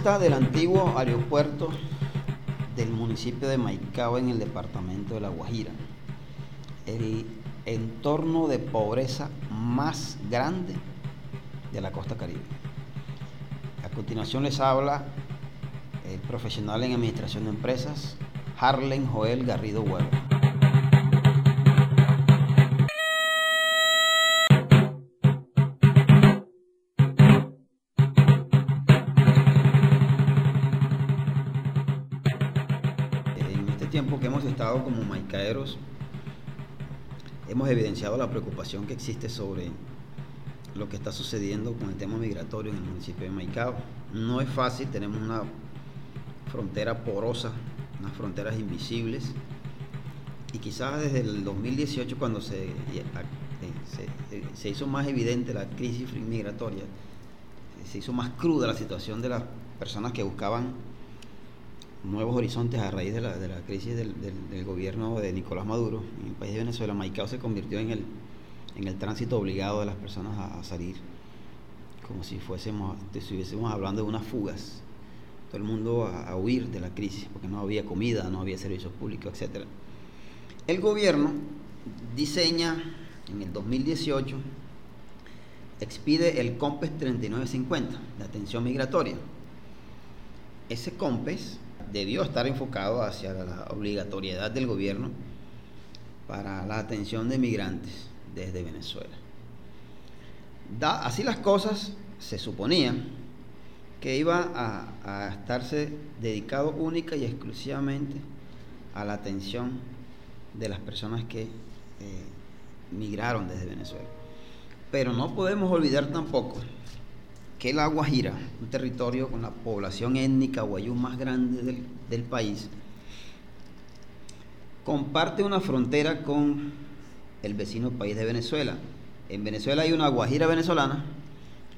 del antiguo aeropuerto del municipio de Maicao en el departamento de La Guajira. El entorno de pobreza más grande de la costa caribe. A continuación les habla el profesional en administración de empresas, Harlen Joel Garrido Huevo. Como maicaeros, hemos evidenciado la preocupación que existe sobre lo que está sucediendo con el tema migratorio en el municipio de Maicao. No es fácil, tenemos una frontera porosa, unas fronteras invisibles, y quizás desde el 2018 cuando se, eh, se, se hizo más evidente la crisis migratoria, se hizo más cruda la situación de las personas que buscaban nuevos horizontes a raíz de la, de la crisis del, del, gobierno de Nicolás Maduro en el país de Venezuela, Maicao se convirtió en el, en el tránsito obligado de las personas a, salir, como si fuésemos, estuviésemos hablando de unas fugas, todo el mundo a, a, huir de la crisis, porque no había comida, no había servicios públicos, etc. El gobierno diseña en el 2018, expide el COMPES 3950, de atención migratoria. Ese COMPES debió estar enfocado hacia la obligatoriedad del gobierno para la atención de migrantes desde Venezuela. Da, así las cosas, se suponía que iba a, estarse dedicado única y exclusivamente a la atención de las personas que eh, migraron desde Venezuela. Pero no podemos olvidar tampoco que la Guajira, un territorio con la población étnica guayú más grande del, del, país, comparte una frontera con el vecino país de Venezuela. En Venezuela hay una Guajira venezolana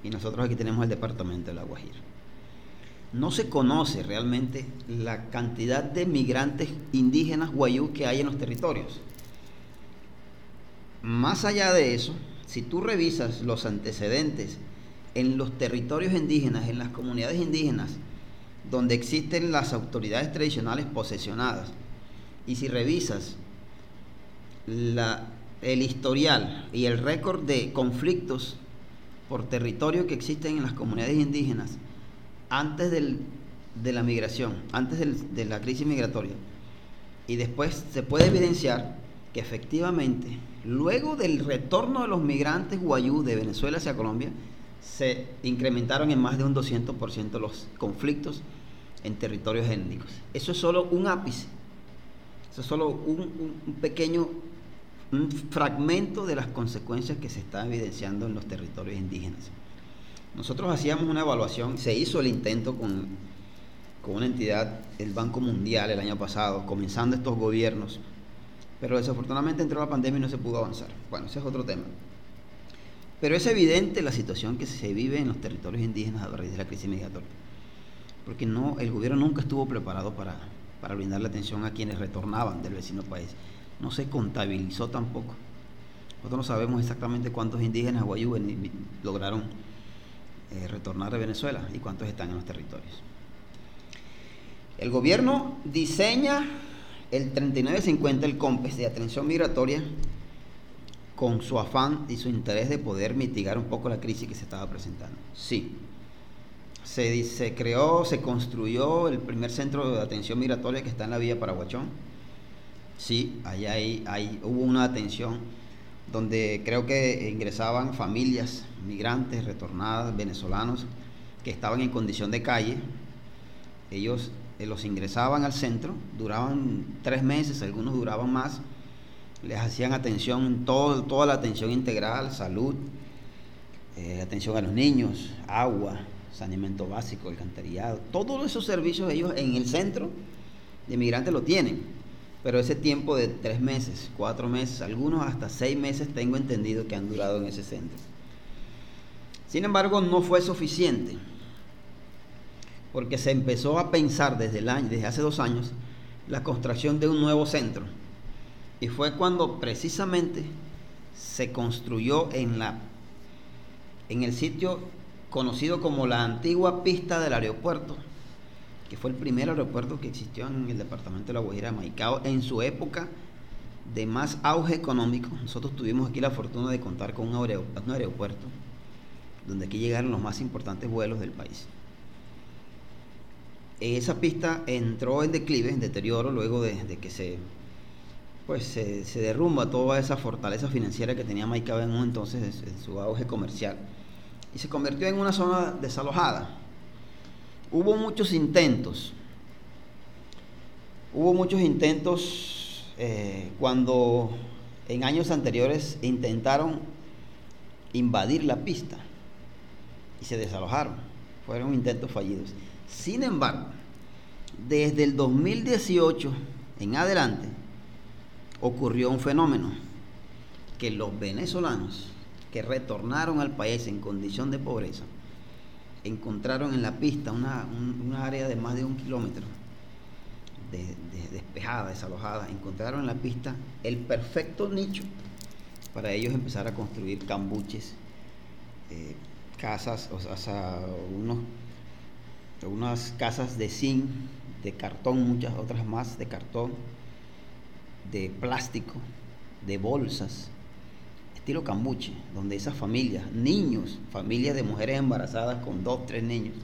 y nosotros aquí tenemos el departamento de la Guajira. No se conoce realmente la cantidad de migrantes indígenas guayú que hay en los territorios. Más allá de eso, si tú revisas los antecedentes en los territorios indígenas, en las comunidades indígenas, donde existen las autoridades tradicionales posesionadas, y si revisas el historial y el récord de conflictos por territorio que existen en las comunidades indígenas antes del, de la migración, antes del, de la crisis migratoria, y después se puede evidenciar que efectivamente, luego del retorno de los migrantes guayú de Venezuela hacia Colombia, se incrementaron en más de un 200% los conflictos en territorios étnicos. Eso es solo un ápice, eso es solo un, pequeño un fragmento de las consecuencias que se están evidenciando en los territorios indígenas. Nosotros hacíamos una evaluación, se hizo el intento con, con una entidad, el Banco Mundial, el año pasado, comenzando estos gobiernos, pero desafortunadamente entró la pandemia y no se pudo avanzar. Bueno, ese es otro tema. Pero es evidente la situación que se vive en los territorios indígenas a raíz de la crisis migratoria. Porque no, el gobierno nunca estuvo preparado para, para brindarle atención a quienes retornaban del vecino país. No se contabilizó tampoco. Nosotros no sabemos exactamente cuántos indígenas guayú lograron eh, retornar de Venezuela y cuántos están en los territorios. El gobierno diseña el 3950, el COMPES de atención migratoria, con su afán y su interés de poder mitigar un poco la crisis que se estaba presentando. Sí, se, se creó, se construyó el primer centro de atención migratoria que está en la vía Paraguachón. Sí, ahí hay, hay, hubo una atención donde creo que ingresaban familias migrantes, retornadas, venezolanos, que estaban en condición de calle. Ellos eh, los ingresaban al centro, duraban tres meses, algunos duraban más les hacían atención, todo, toda la atención integral, salud, eh, atención a los niños, agua, saneamiento básico, alcantarillado, todos esos servicios ellos en el centro de migrantes lo tienen, pero ese tiempo de tres meses, cuatro meses, algunos hasta seis meses tengo entendido que han durado en ese centro. Sin embargo, no fue suficiente, porque se empezó a pensar desde, el año, desde hace dos años la construcción de un nuevo centro y fue cuando precisamente se construyó en, la, en el sitio conocido como la antigua pista del aeropuerto, que fue el primer aeropuerto que existió en el departamento de La Guajira Maicao en su época de más auge económico. Nosotros tuvimos aquí la fortuna de contar con un, aeropuerto donde aquí llegaron los más importantes vuelos del país. Esa pista entró en declive, en deterioro, luego de, que se, pues, se, derrumba toda esa fortaleza financiera que tenía Maicao en un entonces en su auge comercial y se convirtió en una zona desalojada. Hubo muchos intentos, hubo muchos intentos eh, cuando en años anteriores intentaron invadir la pista y se desalojaron. Fueron intentos fallidos. Sin embargo, desde el 2018 en adelante ocurrió un fenómeno que los venezolanos que retornaron al país en condición de pobreza, encontraron en la pista una, área de más de un kilómetro despejada, desalojada, encontraron en la pista el perfecto nicho para ellos empezar a construir cambuches, eh, casas, o sea, unos, unas casas de zinc, de cartón, muchas otras más de cartón, de plástico, de bolsas, estilo cambuche, donde esas familias, niños, familias de mujeres embarazadas con dos, tres niños,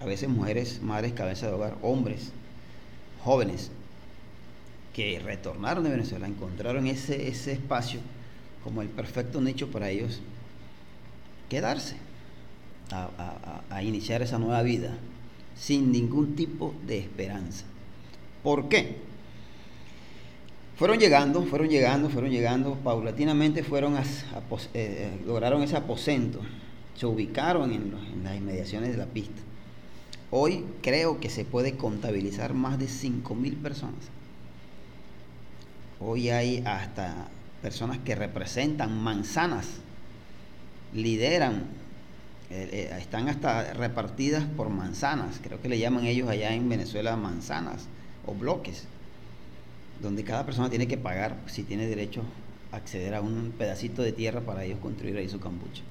a veces mujeres, madres, cabeza de hogar, hombres, jóvenes, que retornaron de Venezuela, encontraron ese, ese espacio como el perfecto nicho para ellos quedarse, a, a iniciar esa nueva vida, sin ningún tipo de esperanza. ¿Por qué? Fueron llegando, fueron llegando, fueron llegando, paulatinamente fueron a, eh, lograron ese aposento, se ubicaron en, las inmediaciones de la pista. Hoy creo que se puede contabilizar más de 5.000 personas. Hoy hay hasta personas que representan manzanas, lideran, eh, eh, están hasta repartidas por manzanas, creo que le llaman ellos allá en Venezuela manzanas o bloques donde cada persona tiene que pagar si tiene derecho a acceder a un pedacito de tierra para ellos construir ahí su cambucha.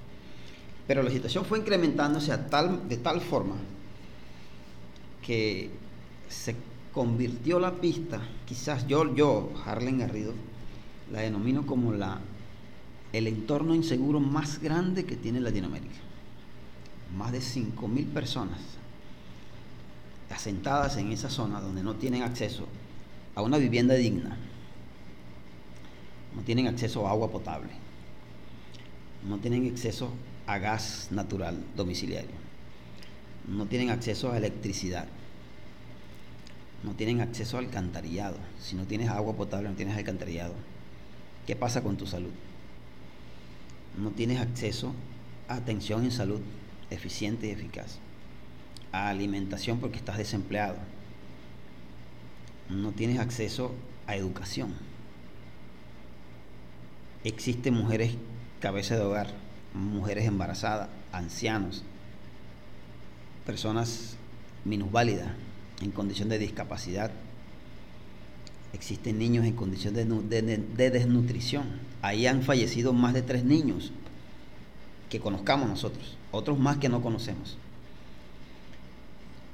Pero la situación fue incrementándose a tal, de tal forma que se convirtió la pista, quizás yo, yo, Harlen Garrido, la denomino como la, el entorno inseguro más grande que tiene Latinoamérica. Más de 5.000 personas asentadas en esa zona donde no tienen acceso a una vivienda digna. No tienen acceso a agua potable. No tienen acceso a gas natural domiciliario. No tienen acceso a electricidad. No tienen acceso a alcantarillado. Si no tienes agua potable, no tienes alcantarillado. ¿Qué pasa con tu salud? No tienes acceso a atención en salud eficiente y eficaz. A alimentación porque estás desempleado no tienes acceso a educación. Existen mujeres cabeza de hogar, mujeres embarazadas, ancianos, personas minusválidas en condición de discapacidad. Existen niños en condición de, de, desnutrición. Ahí han fallecido más de tres niños que conozcamos nosotros, otros más que no conocemos.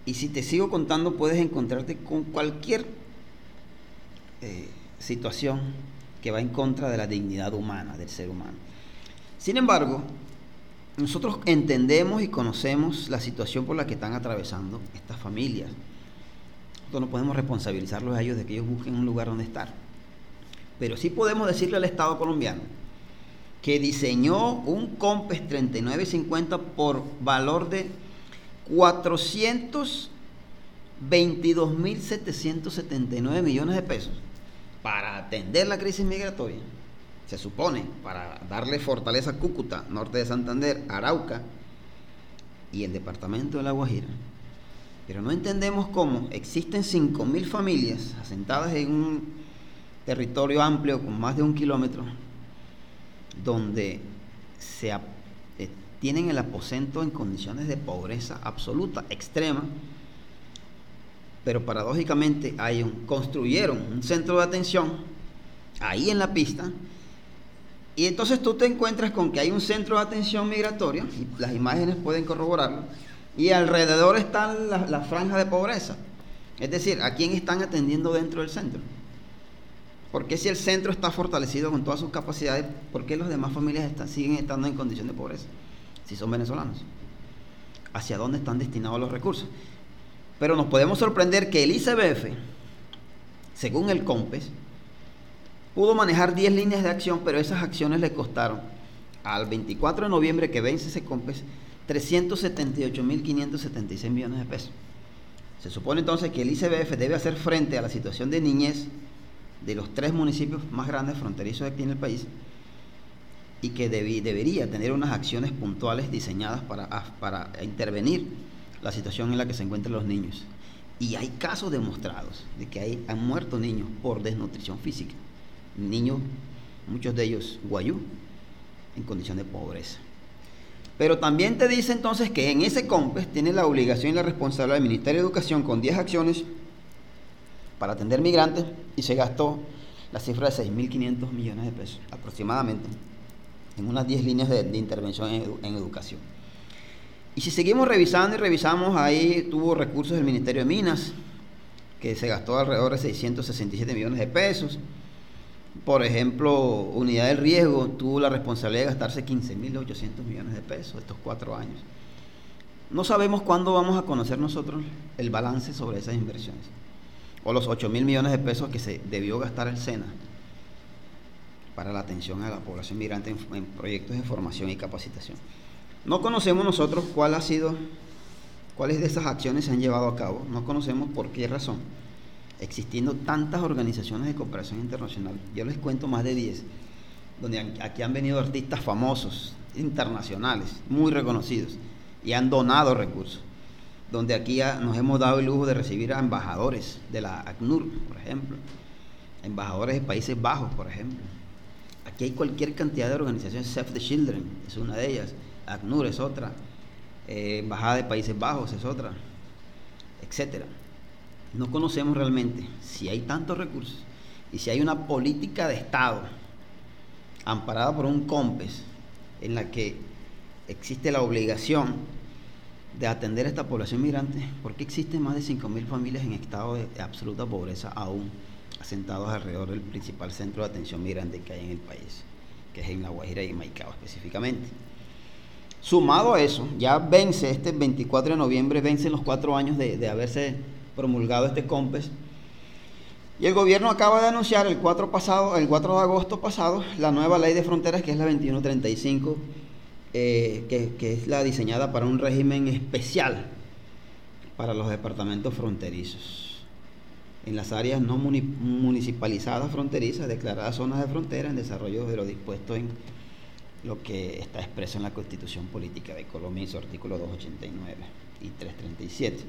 Y si te sigo contando, puedes encontrarte con cualquier eh, situación que va en contra de la dignidad humana, del ser humano. Sin embargo, nosotros entendemos y conocemos la situación por la que están atravesando estas familias. Nosotros no podemos responsabilizarlos a ellos de que ellos busquen un lugar donde estar. Pero sí podemos decirle al Estado colombiano que diseñó un COMPES 3950 por valor de 422.779 millones de pesos para atender la crisis migratoria, se supone, para darle fortaleza a Cúcuta, norte de Santander, Arauca y el departamento de La Guajira. Pero no entendemos cómo existen 5.000 familias asentadas en un territorio amplio con más de un kilómetro, donde se eh, tienen el aposento en condiciones de pobreza absoluta, extrema, pero paradójicamente hay un, construyeron un centro de atención ahí en la pista Y entonces tú te encuentras con que hay un centro de atención migratoria, y las imágenes pueden corroborarlo, y alrededor están las la franjas de pobreza. Es decir, ¿a quién están atendiendo dentro del centro? Porque si el centro está fortalecido con todas sus capacidades, ¿por qué las demás familias siguen estando en condición de pobreza? Si son venezolanos. ¿Hacia dónde están destinados los recursos? Pero nos podemos sorprender que el ICBF, según el COMPES, pudo manejar 10 líneas de acción, pero esas acciones le costaron al 24 de noviembre que vence ese COMPES 378.576 millones de pesos. Se supone entonces que el ICBF debe hacer frente a la situación de niñez de los tres municipios más grandes fronterizos aquí en el país y que debería tener unas acciones puntuales diseñadas para, para intervenir la situación en la que se encuentran los niños. Y hay casos demostrados de que hay, han muerto niños por desnutrición física. Niños, muchos de ellos guayú, en condición de pobreza. Pero también te dice entonces que en ese COMPES tiene la obligación y la responsabilidad del Ministerio de Educación con 10 acciones para atender migrantes y se gastó la cifra de 6.500 millones de pesos aproximadamente en unas 10 líneas de, intervención en, educación. Y si seguimos revisando y revisamos, ahí tuvo recursos del Ministerio de Minas, que se gastó alrededor de 667 millones de pesos. Por ejemplo, Unidad del Riesgo tuvo la responsabilidad de gastarse 15.800 millones de pesos estos cuatro años. No sabemos cuándo vamos a conocer nosotros el balance sobre esas inversiones o los 8 mil millones de pesos que se debió gastar el SENA para la atención a la población migrante en, proyectos de formación y capacitación. No conocemos nosotros cuál ha sido, cuáles de esas acciones se han llevado a cabo, no conocemos por qué razón, existiendo tantas organizaciones de cooperación internacional, yo les cuento más de 10, donde aquí han venido artistas famosos, internacionales, muy reconocidos, y han donado recursos donde aquí nos hemos dado el lujo de recibir a embajadores de la ACNUR, por ejemplo, embajadores de Países Bajos, por ejemplo. Aquí hay cualquier cantidad de organizaciones, Save the Children es una de ellas, ACNUR es otra, eh, Embajada de Países Bajos es otra, etcétera. No conocemos realmente si hay tantos recursos y si hay una política de Estado amparada por un COMPES en la que existe la obligación de atender a esta población migrante, porque existen más de 5.000 familias en estado de absoluta pobreza aún asentados alrededor del principal centro de atención migrante que hay en el país, que es en La Guajira y Maicao específicamente. Sumado a eso, ya vence este 24 de noviembre, vencen los cuatro años de, haberse promulgado este COMPES, y el gobierno acaba de anunciar el 4, pasado, el 4 de agosto pasado la nueva ley de fronteras, que es la 2135 eh, que, es la diseñada para un régimen especial para los departamentos fronterizos. En las áreas no municipalizadas fronterizas, declaradas zonas de frontera en desarrollo de lo dispuesto en lo que está expreso en la Constitución Política de Colombia en su artículo 289 y 337.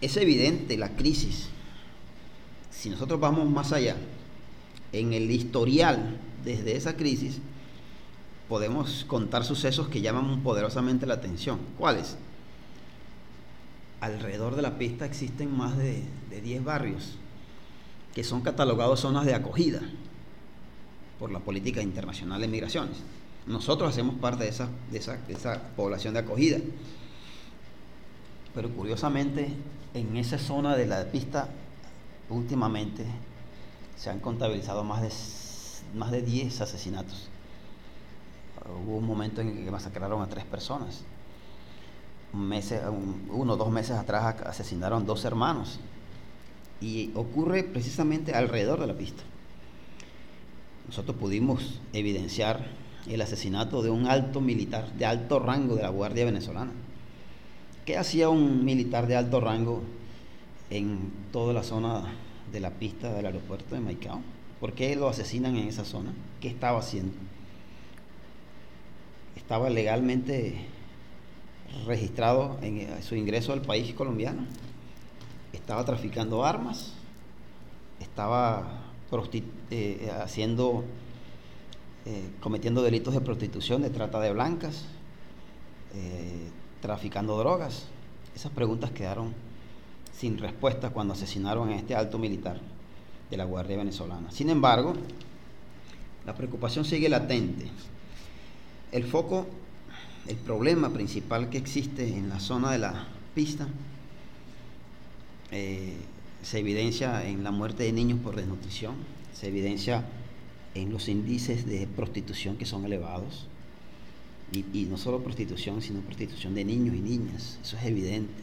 Es evidente la crisis. Si nosotros vamos más allá, en el historial desde esa crisis, podemos contar sucesos que llaman poderosamente la atención. ¿Cuáles? Alrededor de la pista existen más de, 10 barrios que son catalogados zonas de acogida por la política internacional de migraciones. Nosotros hacemos parte de esa, de esa, de esa población de acogida. Pero curiosamente, en esa zona de la pista, últimamente se han contabilizado más de, más de 10 asesinatos hubo un momento en que masacraron a tres personas. Un uno o dos meses atrás asesinaron dos hermanos. Y ocurre precisamente alrededor de la pista. Nosotros pudimos evidenciar el asesinato de un alto militar de alto rango de la Guardia Venezolana. ¿Qué hacía un militar de alto rango en toda la zona de la pista del aeropuerto de Maicao? ¿Por qué lo asesinan en esa zona? ¿Qué estaba haciendo? estaba legalmente registrado en eh, su ingreso al país colombiano, estaba traficando armas, estaba eh, haciendo, eh, cometiendo delitos de prostitución, de trata de blancas, traficando drogas. Esas preguntas quedaron sin respuesta cuando asesinaron a este alto militar de la Guardia Venezolana. Sin embargo, La preocupación sigue latente. El foco, el problema principal que existe en la zona de la pista eh, se evidencia en la muerte de niños por desnutrición, se evidencia en los índices de prostitución que son elevados, y, no solo prostitución, sino prostitución de niños y niñas, eso es evidente.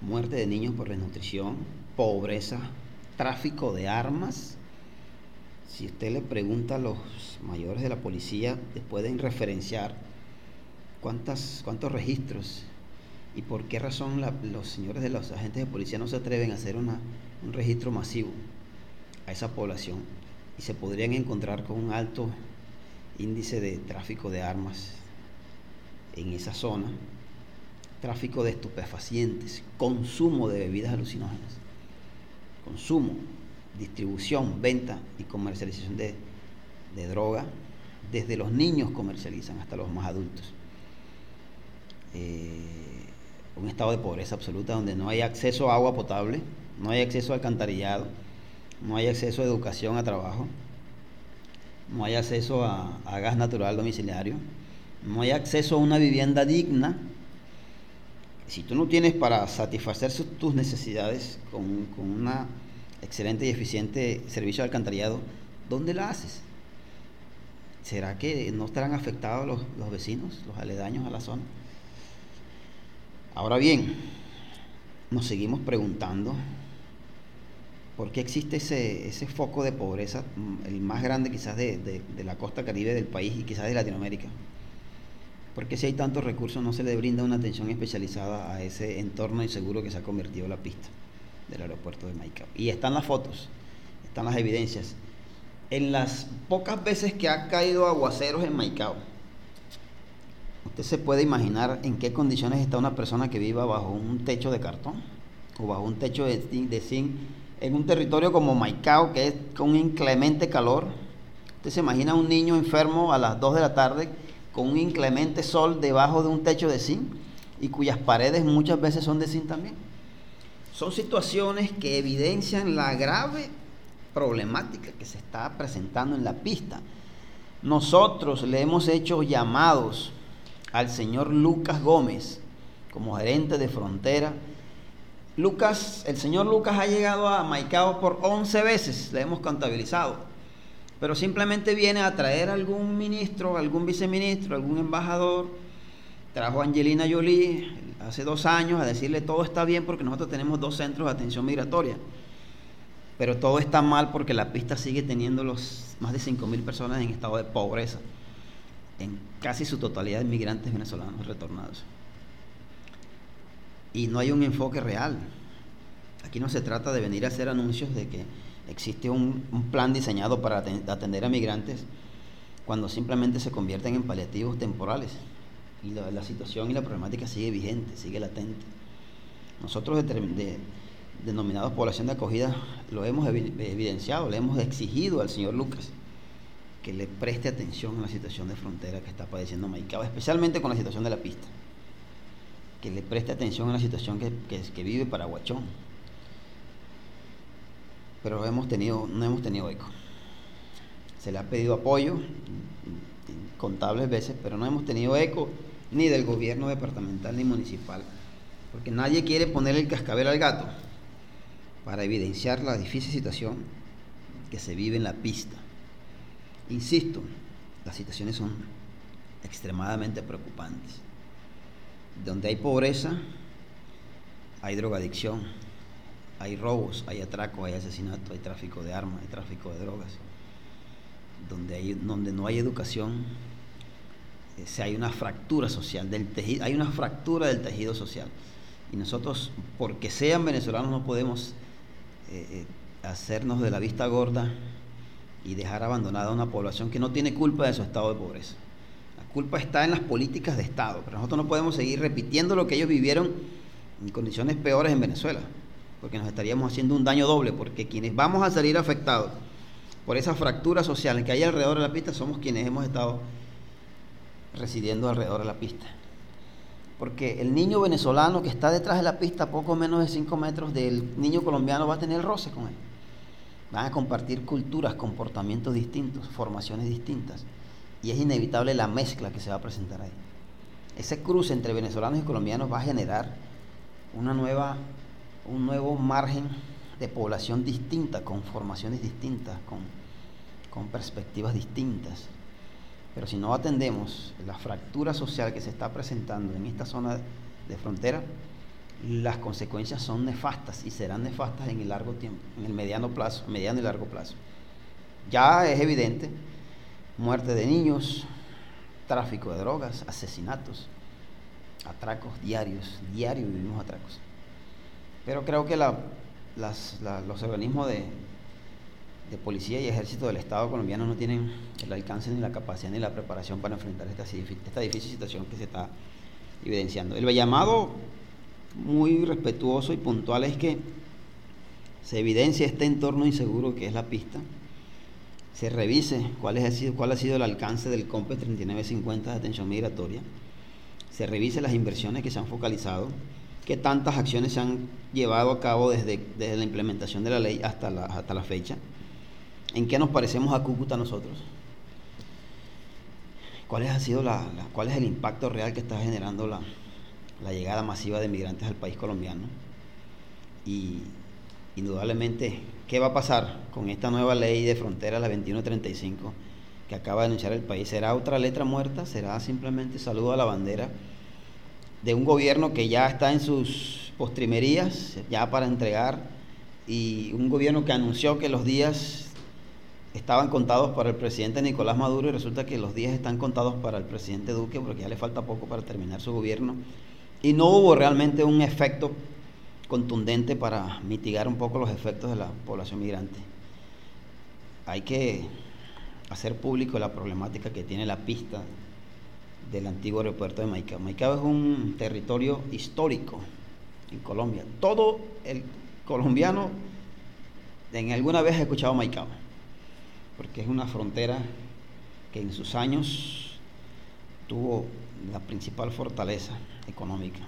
Muerte de niños por desnutrición, pobreza, tráfico de armas. Si usted le pregunta a los mayores de la policía, te pueden referenciar cuántas, cuántos registros y por qué razón los señores de los agentes de policía no se atreven a hacer un registro masivo a esa población y se podrían encontrar con un alto índice de tráfico de armas en esa zona, tráfico de estupefacientes, consumo de bebidas alucinógenas, consumo, distribución, venta y comercialización de, droga, desde los niños comercializan hasta los más adultos. Eh, un estado de pobreza absoluta donde no hay acceso a agua potable, no hay acceso a alcantarillado, no hay acceso a educación, a trabajo, no hay acceso a, gas natural domiciliario, no hay acceso a una vivienda digna. Si tú no tienes para satisfacer tus necesidades con, un una excelente y eficiente servicio de alcantarillado, ¿dónde la haces? ¿Será que no estarán afectados los, los vecinos, los aledaños a la zona? Ahora bien, nos seguimos preguntando ¿Por qué existe ese, ese foco de pobreza, mm, el más grande quizás de, la costa caribe del país y quizás de Latinoamérica? Porque si hay tantos recursos no se le brinda una atención especializada a ese entorno inseguro que se ha convertido la pista del aeropuerto de Maicao? Y están las fotos, están las evidencias. En las pocas veces que ha caído aguaceros en Maicao, usted se puede imaginar en qué condiciones está una persona que viva bajo un techo de cartón o bajo un techo de, de zinc en un territorio como Maicao, que es con un inclemente calor. Usted se imagina un niño enfermo a las 2 de la tarde con un inclemente sol debajo de un techo de zinc y cuyas paredes muchas veces son de zinc también. Son situaciones que evidencian la grave problemática que se está presentando en la pista. Nosotros le hemos hecho llamados al señor Lucas Gómez como gerente de frontera Lucas, el señor Lucas ha llegado a Maicao por 11 veces, le hemos contabilizado, pero simplemente viene a traer algún ministro, algún viceministro, algún embajador. Trajo a Angelina Jolie hace dos años a decirle todo está bien porque nosotros tenemos dos centros de atención migratoria, pero todo está mal porque la pista sigue teniendo los más de 5.000 personas en estado de pobreza, en casi su totalidad de inmigrantes venezolanos retornados y no hay un enfoque real. Aquí no se trata de venir a hacer anuncios de que existe un, plan diseñado para atender a migrantes cuando simplemente se convierten en paliativos temporales. Y la, situación y la problemática sigue vigente, sigue latente. Nosotros de, denominados población de acogida lo hemos evidenciado, le hemos exigido al señor Lucas que le preste atención a la situación de frontera que está padeciendo Maicao, especialmente con la situación de la pista que le preste atención a la situación que, que, vive Paraguachón. Pero hemos tenido, no hemos tenido eco. Se le ha pedido apoyo contables veces, pero no hemos tenido eco ni del gobierno departamental ni municipal, porque nadie quiere poner el cascabel al gato para evidenciar la difícil situación que se vive en la pista. Insisto, las situaciones son extremadamente preocupantes. Donde hay pobreza, hay drogadicción, hay robos, hay atracos, hay asesinato, hay tráfico de armas, hay tráfico de drogas. Donde, hay, donde no hay educación, eh, hay una fractura social del tejido, hay una fractura del tejido social. Y nosotros, porque sean venezolanos, no podemos eh, eh, hacernos de la vista gorda y dejar abandonada a una población que no tiene culpa de su estado de pobreza culpa está en las políticas de Estado, pero nosotros no podemos seguir repitiendo lo que ellos vivieron en condiciones peores en Venezuela, porque nos estaríamos haciendo un daño doble, porque quienes vamos a salir afectados por esa fractura social que hay alrededor de la pista somos quienes hemos estado residiendo alrededor de la pista. Porque el niño venezolano que está detrás de la pista, poco menos de 5 metros del niño colombiano, va a tener roce con él. Van a compartir culturas, comportamientos distintos, formaciones distintas. Y es inevitable la mezcla que se va a presentar ahí. Ese cruce entre venezolanos y colombianos va a generar una nueva, un nuevo margen de población distinta, con formaciones distintas, con, con perspectivas distintas. Pero si no atendemos la fractura social que se está presentando en esta zona de frontera, las consecuencias son nefastas y serán nefastas en el largo tiempo, en el mediano plazo, mediano y largo plazo. Ya es evidente, muerte de niños, tráfico de drogas, asesinatos, atracos diarios, diario vivimos atracos. Pero creo que los organismos de, policía y ejército del Estado colombiano no tienen el alcance ni la capacidad ni la preparación para enfrentar esta, esta difícil situación que se está evidenciando. El llamado muy respetuoso y puntual es que se evidencia este entorno inseguro que es la pista, se revise cuál, es, cuál ha sido el alcance del COMPE 3950 de atención migratoria, se revise las inversiones que se han focalizado, qué tantas acciones se han llevado a cabo desde, desde la implementación de la ley hasta la, hasta la fecha, en qué nos parecemos a Cúcuta nosotros, cuál, ha sido la, cuál es el impacto real que está generando la, la llegada masiva de migrantes al país colombiano. Y indudablemente, ¿qué va a pasar con esta nueva ley de frontera, la 2135, que acaba de anunciar el país? ¿Será otra letra muerta? ¿Será simplemente saludo a la bandera de un gobierno que ya está en sus postrimerías, ya para entregar, y un gobierno que anunció que los días estaban contados para el presidente Nicolás Maduro y resulta que los días están contados para el presidente Duque porque ya le falta poco para terminar su gobierno y no hubo realmente un efecto contundente para mitigar un poco los efectos de la población migrante. Hay que hacer público la problemática que tiene la pista del antiguo aeropuerto de Maicao. Maicao es un territorio histórico en Colombia. Todo el colombiano en alguna vez ha escuchado Maicao, porque es una frontera que en sus años tuvo la principal fortaleza económica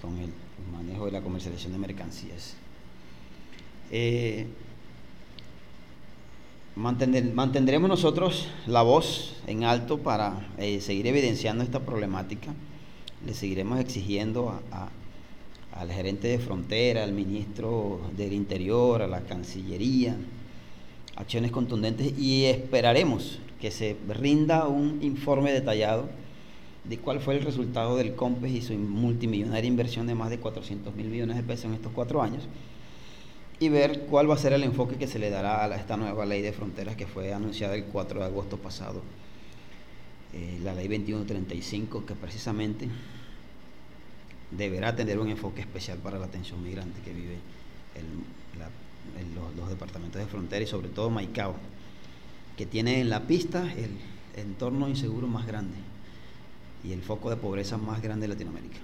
con el manejo de la comercialización de mercancías. Eh, mantendremos nosotros la voz en alto para eh, seguir evidenciando esta problemática. Le seguiremos exigiendo al gerente de frontera, al ministro del Interior, a la Cancillería, acciones contundentes y esperaremos que se rinda un informe detallado de cuál fue el resultado del COMPES y su multimillonaria inversión de más de 400 mil millones de pesos en estos cuatro años y ver cuál va a ser el enfoque que se le dará a esta nueva ley de fronteras que fue anunciada el 4 de agosto pasado, eh, la ley 2135, que precisamente deberá tener un enfoque especial para la atención migrante que vive en los, los, departamentos de frontera y sobre todo Maicao, que tiene en la pista el entorno inseguro más grande y el foco de pobreza más grande de Latinoamérica.